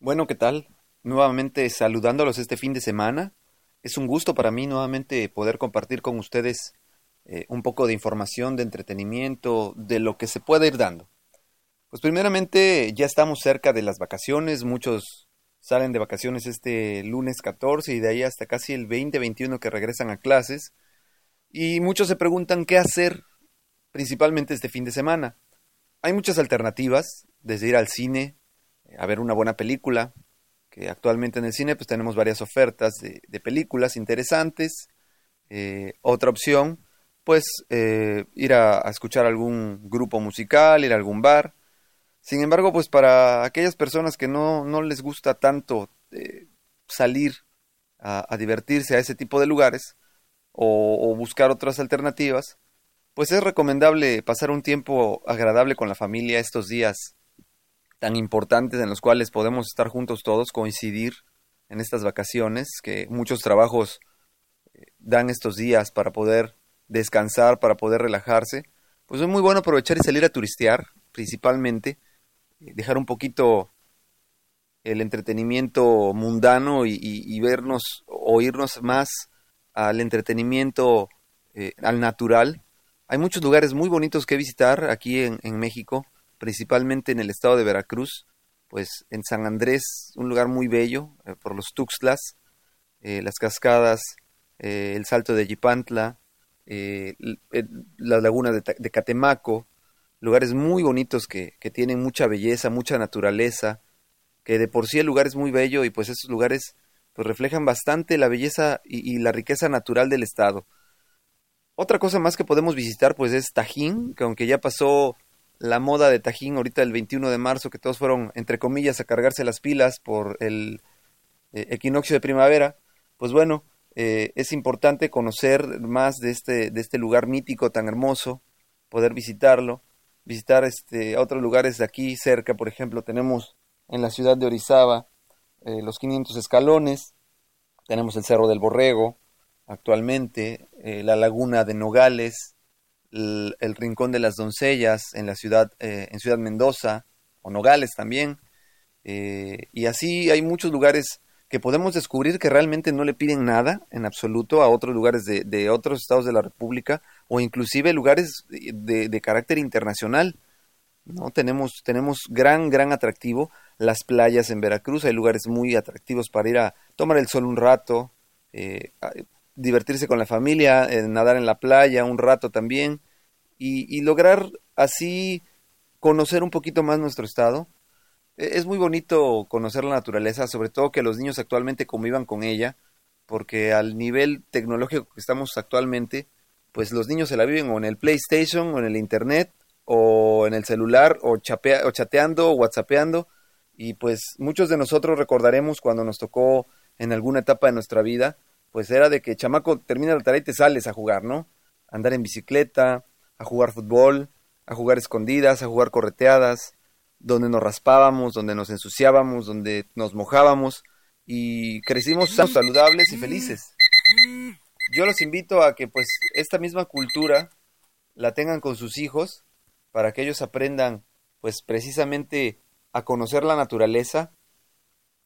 Bueno, ¿qué tal? Nuevamente saludándolos este fin de semana. Es un gusto para mí nuevamente poder compartir con ustedes eh, un poco de información, de entretenimiento, de lo que se puede ir dando. Pues primeramente ya estamos cerca de las vacaciones, muchos salen de vacaciones este lunes 14 y de ahí hasta casi el 20-21 que regresan a clases. Y muchos se preguntan qué hacer principalmente este fin de semana. Hay muchas alternativas, desde ir al cine, a ver una buena película, que actualmente en el cine pues tenemos varias ofertas de, películas interesantes. Eh, otra opción, pues eh, ir a, escuchar algún grupo musical, ir a algún bar. Sin embargo, pues para aquellas personas que no, no les gusta tanto eh, salir a, divertirse a ese tipo de lugares o buscar otras alternativas, pues es recomendable pasar un tiempo agradable con la familia estos días tan importantes en los cuales podemos estar juntos todos, coincidir en estas vacaciones, que muchos trabajos eh, dan estos días para poder descansar, para poder relajarse, pues es muy bueno aprovechar y salir a turistear, principalmente, dejar un poquito el entretenimiento mundano y, vernos o irnos más al entretenimiento eh, al natural, hay muchos lugares muy bonitos que visitar aquí en, México, principalmente en el estado de Veracruz, pues en San Andrés, un lugar muy bello, eh, por los Tuxtlas, eh, las cascadas, eh, el salto de Yipantla, la laguna de, Catemaco, lugares muy bonitos que, tienen mucha belleza, mucha naturaleza, que de por sí el lugar es muy bello y pues esos lugares pues reflejan bastante la belleza y la riqueza natural del estado. Otra cosa más que podemos visitar pues es Tajín, que aunque ya pasó la moda de Tajín ahorita el 21 de marzo, que todos fueron entre comillas a cargarse las pilas por el eh, equinoccio de primavera, pues bueno, eh, es importante conocer más de este, de este lugar mítico tan hermoso, poder visitarlo, visitar este, otros lugares de aquí cerca, por ejemplo, tenemos en la ciudad de Orizaba eh, los 500 escalones, tenemos el Cerro del Borrego, actualmente, eh, la laguna de Nogales, el, Rincón de las Doncellas en la ciudad, eh, en Ciudad Mendoza, o Nogales también, eh, y así hay muchos lugares que podemos descubrir que realmente no le piden nada en absoluto a otros lugares de, otros estados de la República o inclusive lugares de, de, carácter internacional. ¿no? Tenemos, tenemos gran, gran atractivo. Las playas en Veracruz, hay lugares muy atractivos para ir a tomar el sol un rato, eh, divertirse con la familia, nadar en la playa un rato también y, lograr así conocer un poquito más nuestro estado. E, es muy bonito conocer la naturaleza, sobre todo que los niños actualmente convivan con ella, porque al nivel tecnológico que estamos actualmente, pues los niños se la viven o en el PlayStation o en el Internet o en el celular o, o chateando o whatsappeando y pues muchos de nosotros recordaremos cuando nos tocó en alguna etapa de nuestra vida pues era de que chamaco termina la tarea y te sales a jugar, ¿no? andar en bicicleta, a jugar fútbol, a jugar escondidas, a jugar correteadas, donde nos raspábamos, donde nos ensuciábamos, donde nos mojábamos y crecimos saludables y felices. Yo los invito a que pues esta misma cultura la tengan con sus hijos para que ellos aprendan pues precisamente a conocer la naturaleza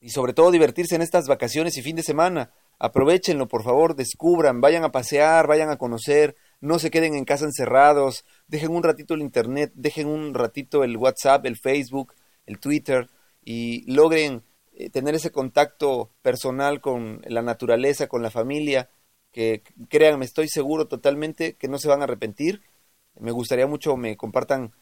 y sobre todo divertirse en estas vacaciones y fin de semana Aprovechenlo, por favor, descubran, vayan a pasear, vayan a conocer, no se queden en casa encerrados, dejen un ratito el Internet, dejen un ratito el WhatsApp, el Facebook, el Twitter y logren eh, tener ese contacto personal con la naturaleza, con la familia, que créanme, estoy seguro totalmente que no se van a arrepentir. Me gustaría mucho me compartan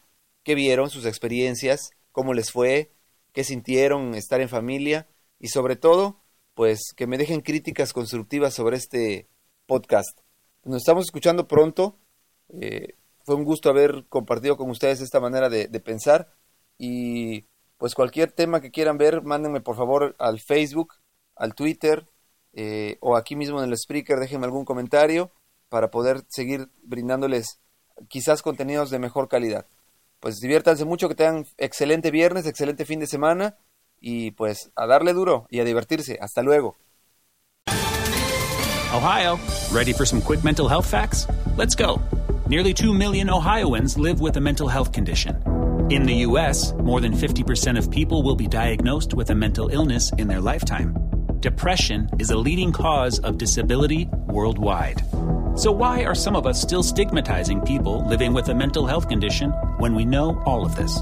qué vieron, sus experiencias, cómo les fue, qué sintieron estar en familia y sobre todo pues que me dejen críticas constructivas sobre este podcast. Nos estamos escuchando pronto. Eh, fue un gusto haber compartido con ustedes esta manera de, pensar. Y pues cualquier tema que quieran ver, mándenme por favor al Facebook, al Twitter eh, o aquí mismo en el speaker, déjenme algún comentario para poder seguir brindándoles quizás contenidos de mejor calidad. Pues diviértanse mucho, que tengan excelente viernes, excelente fin de semana y pues a darle duro y a divertirse. Hasta luego. Ohio, ready for some quick mental health facts? Let's go. Nearly 2 million Ohioans live with a mental health condition. In the US, more than 50% of people will be diagnosed with a mental illness in their lifetime. Depression is a leading cause of disability worldwide. So, why are some of us still stigmatizing people living with a mental health condition when we know all of this?